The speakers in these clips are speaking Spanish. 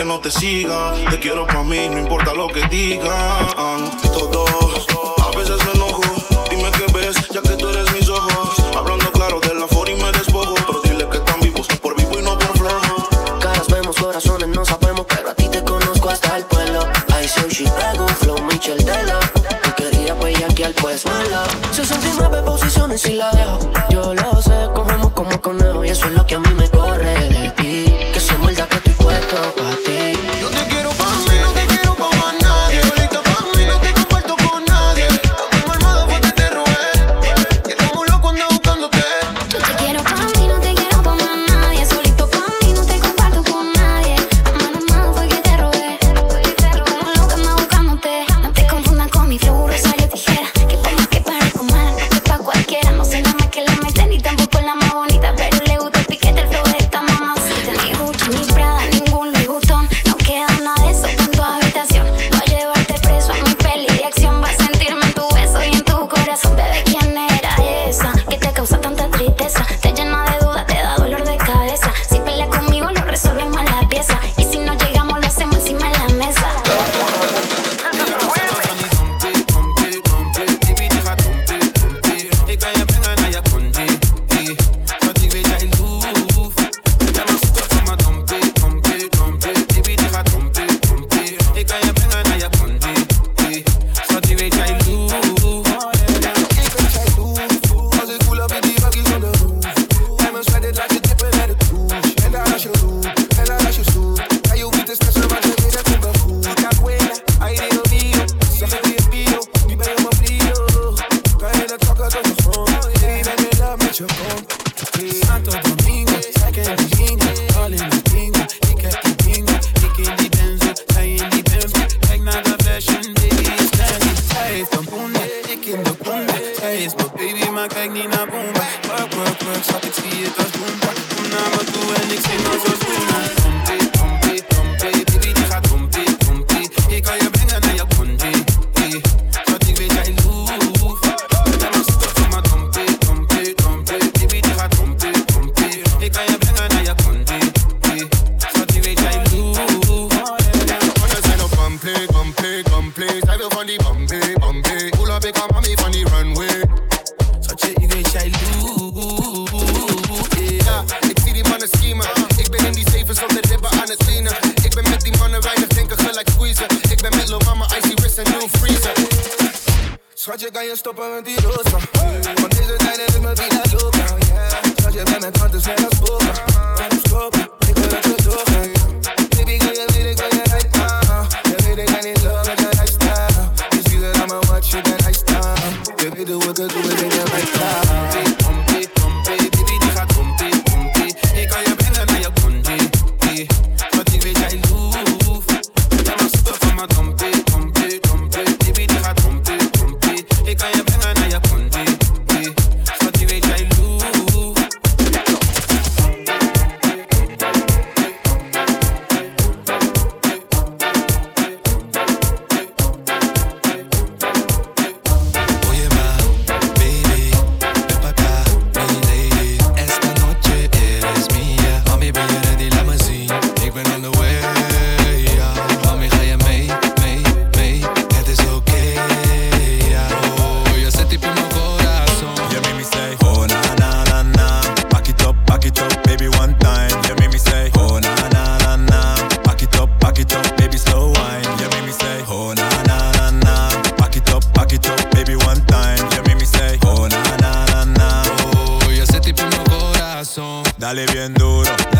que no te siga. Te quiero pa' mí, no importa lo que digan. Todo, a veces me enojo. Dime qué ves, ya que tú eres mis ojos. Hablando claro de la for y me despojo. Pero dile que están vivos, por vivo y no por flojo. Caras vemos, corazones no sabemos, pero a ti te conozco hasta el pueblo. Say she pego, flow Michel Della. Tú querías al pues mala. 69 posiciones y la dejo. Yo lo sé, cogemos como conejo y eso es lo que a mí me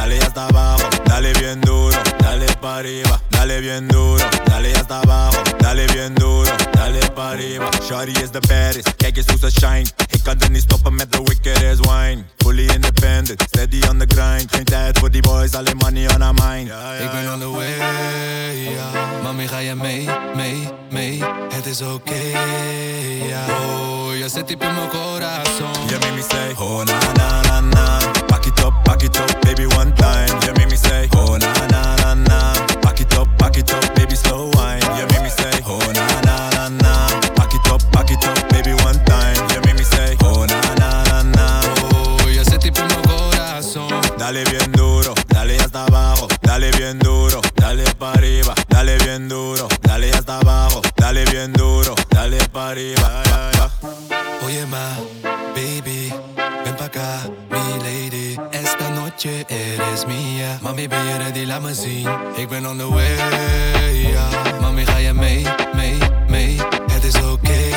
dale hasta abajo, dale bien duro, dale para arriba, dale bien duro, dale hasta abajo, dale bien duro, dale para arriba. Shorty is the baddest, kijkers hoe ze shine. Ik kan er niet stoppen met de wicked as wine. Fully independent, steady on the grind. Geen tijd for the boys, alleen money on our mind. On the way, yeah. Mami ga je mee, mee, mee. Is okay, yeah. Oh, je zit diep in mijn corazon. Je yeah, me say, oh na na na na it up, back it up, baby, one time. You make me say, oh na na na na. Back it up, back it up, baby, slow wine. You make me say, oh na na na na. Back it up, back it up, baby, one time. You make me say, oh na na na na. Oh, ese tipo no corazón. Dale bien duro, dale hasta abajo, dale bien duro, dale para arriba, dale bien duro, dale hasta abajo, dale bien duro, dale para arriba. Oye ma, baby, ven pa acá, mi lady. Esta noche eres mía. Mami, ben je ready? Laat me zien. Ik ben on the way, yeah. Mami, ga je mee, mee, mee? Het is oké, okay,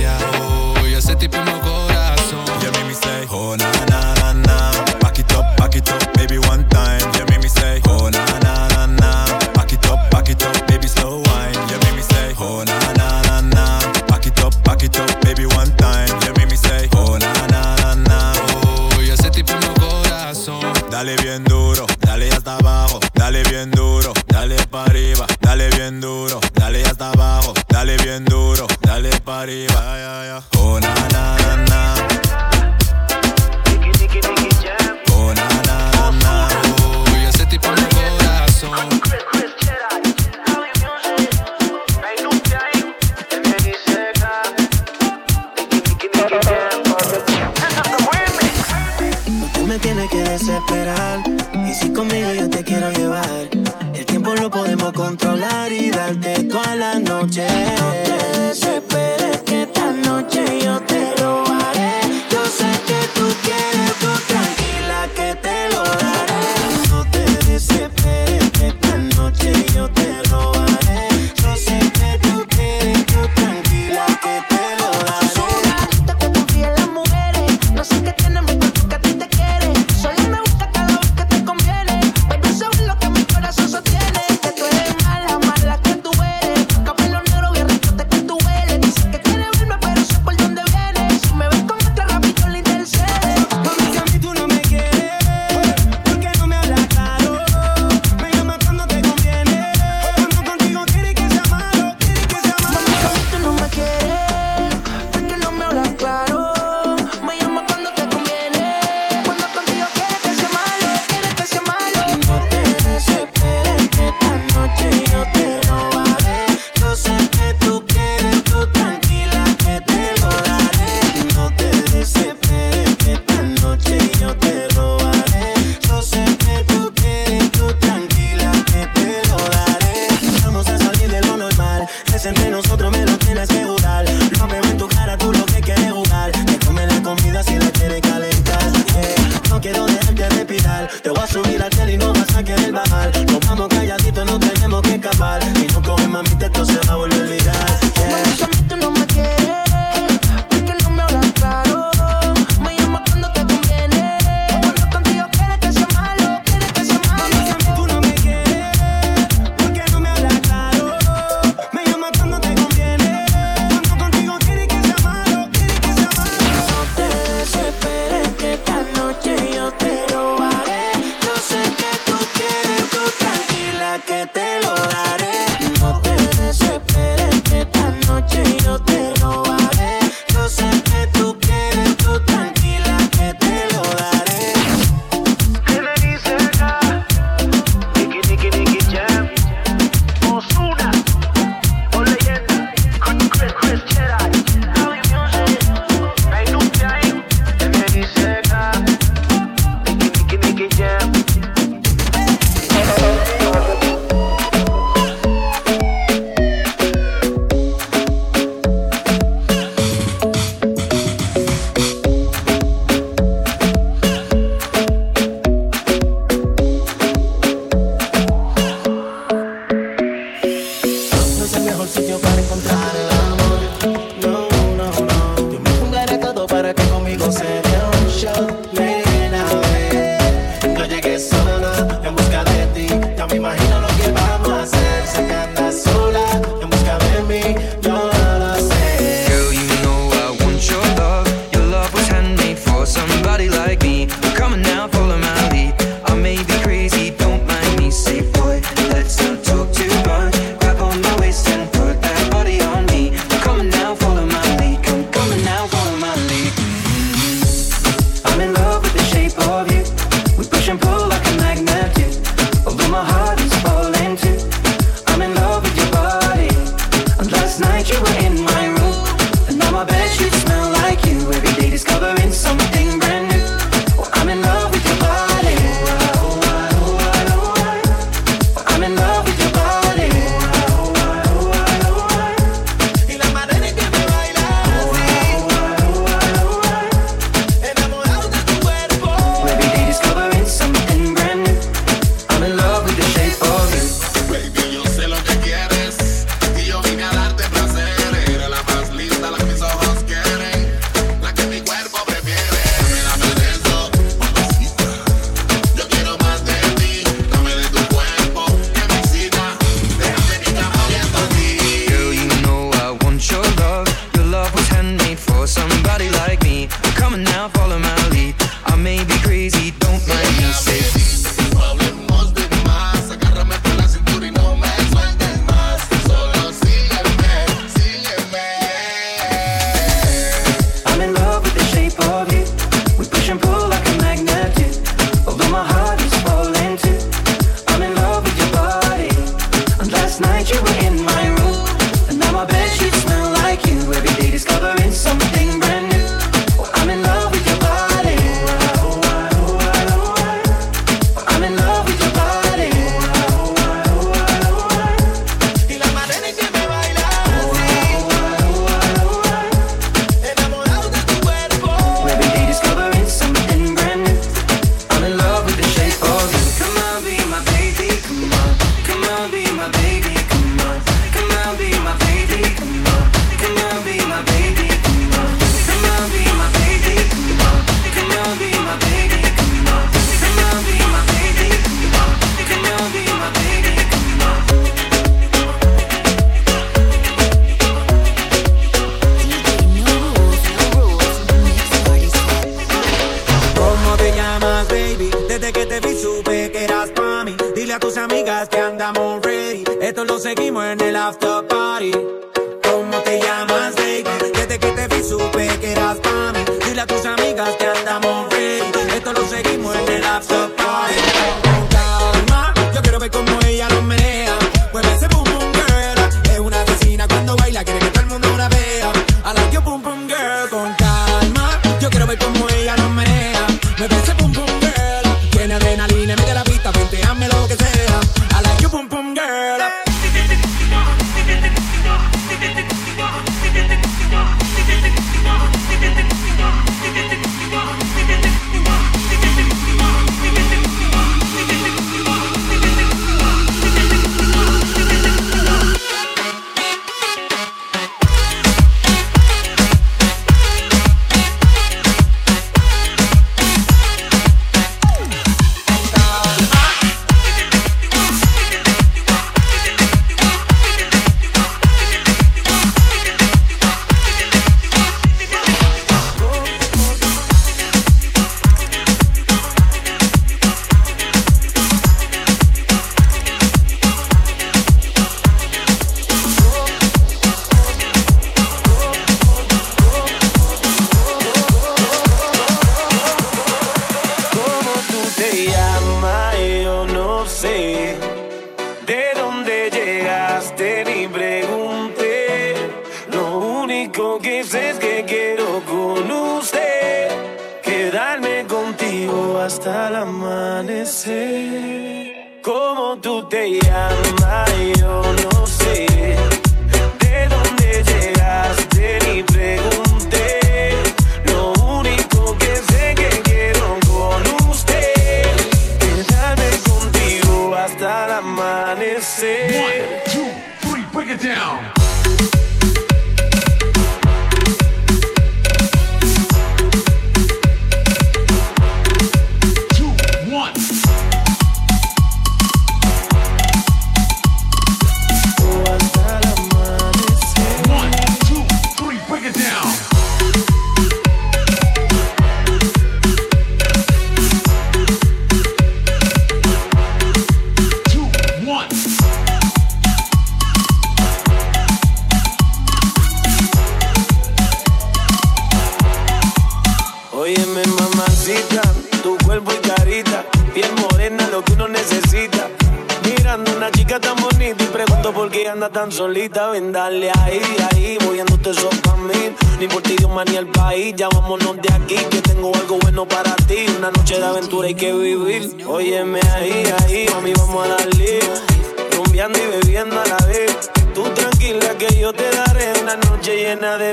yeah. Oh, ya se tipo en mi corazón. Ya mimi say, oh na na. conocer.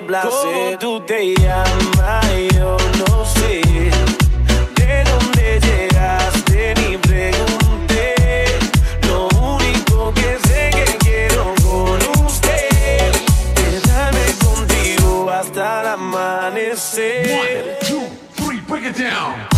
placer. ¿Cómo tú te llamas? Yo no sé de dónde llegaste ni pregunté. Lo único que sé que quiero con usted quedarme contigo hasta el amanecer. One, two, three, break it down.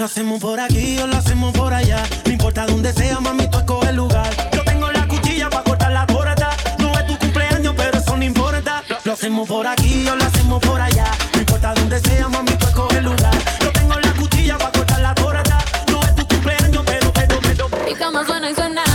Lo hacemos por aquí o lo hacemos por allá. No importa dónde sea, mami, tú escoges el lugar. Yo tengo la cuchilla para cortar la torta. No es tu cumpleaños, pero eso no importa. Lo hacemos por aquí o lo hacemos por allá. No importa dónde sea, mami, tú escoges el lugar. Yo tengo la cuchilla para cortar la torta. No es tu cumpleaños, pero, pero, pero. Mi cama suena y.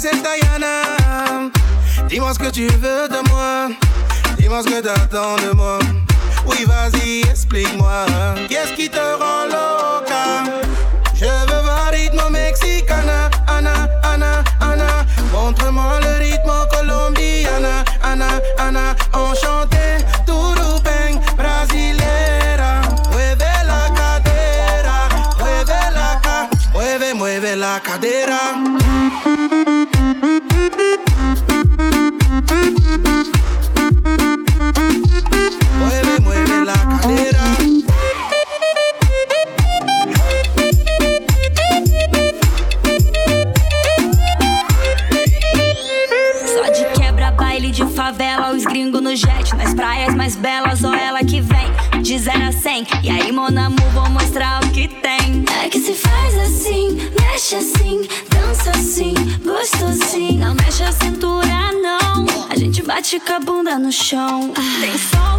c'est Diana. Dis-moi ce que tu veux de moi. Dis-moi ce que t'attends de moi. Oui, vas-y, explique-moi. Qu'est-ce qui te rend loca? Je veux voir rythme mexicana, ana, ana, ana. Montre-moi le rythme colombiana, ana, ana. Enchanté, turupeng, brasilera. Mueve la cadera, mueve la mueve, mueve la cadera. Bate com a bunda no chão. Tem sol,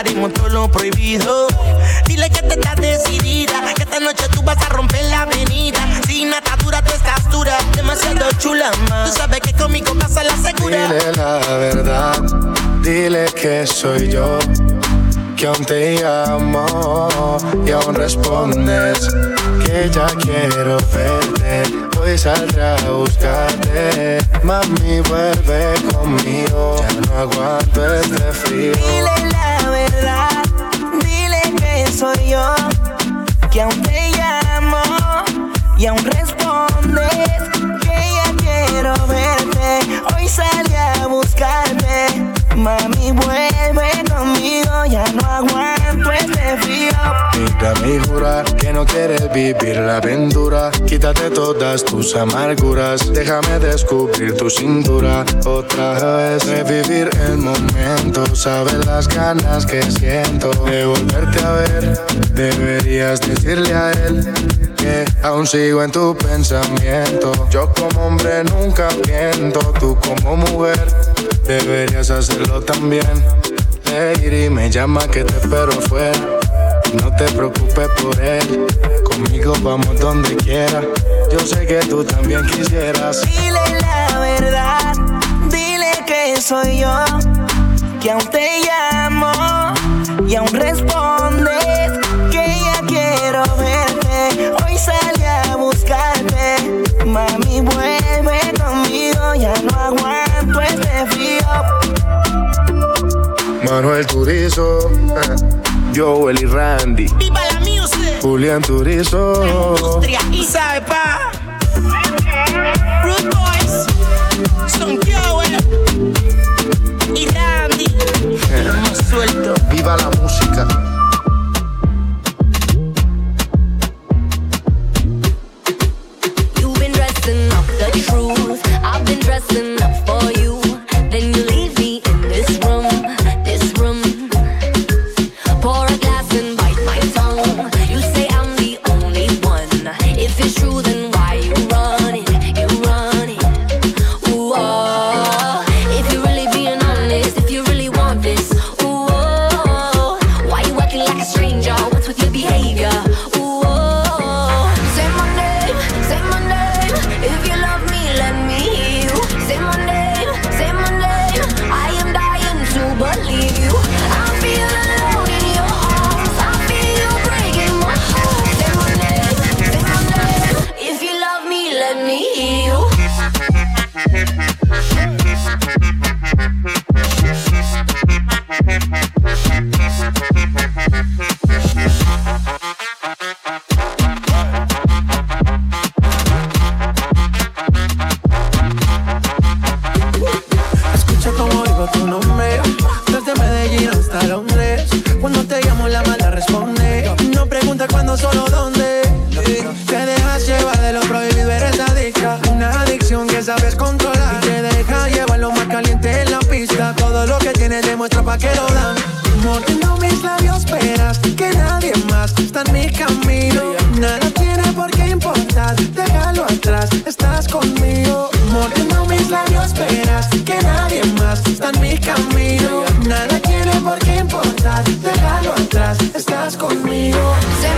Desataremos todo lo prohibido. Dile que te estás decidida. Que esta noche tú vas a romper la avenida. Sin atadura tú estás dura. Demasiado chula, más. Tú sabes que conmigo pasa la segura. Dile la verdad, dile que soy yo, que aún te llamo y aún respondes que ya quiero verte. Hoy saldré a buscarte, mami vuelve conmigo, ya no aguanto este frío. Dile la que aún te llamo y aún respondes que ya quiero verte. Hoy salí a buscarte, mami vuelve conmigo, ya no aguanto frío. Mírame y jurar que no quieres vivir la aventura. Quítate todas tus amarguras. Déjame descubrir tu cintura. Otra vez revivir el momento. Sabes las ganas que siento de volverte a ver. Deberías decirle a él que aún sigo en tu pensamiento. Yo como hombre nunca miento. Tú como mujer deberías hacerlo también. Lady, me llama que te espero afuera. No te preocupes por él, conmigo vamos donde quiera. Yo sé que tú también quisieras. Dile la verdad, dile que soy yo, que aún te llamo y aún respondes Manuel Turizo, eh, Joel y Randy, ¡Viva la music! Julián Turizo. Industria y sabe pa. Rude Boys. Son Joel. Y Randy. Hemos suelto. Viva la tienes demuestra pa' que lo dan. Mordiendo mis labios, esperas que nadie más está en mi camino. Nada tiene por qué importar, déjalo atrás, estás conmigo. Mordiendo mis labios, esperas que nadie más está en mi camino. Nada tiene por qué importar, déjalo atrás, estás conmigo. Se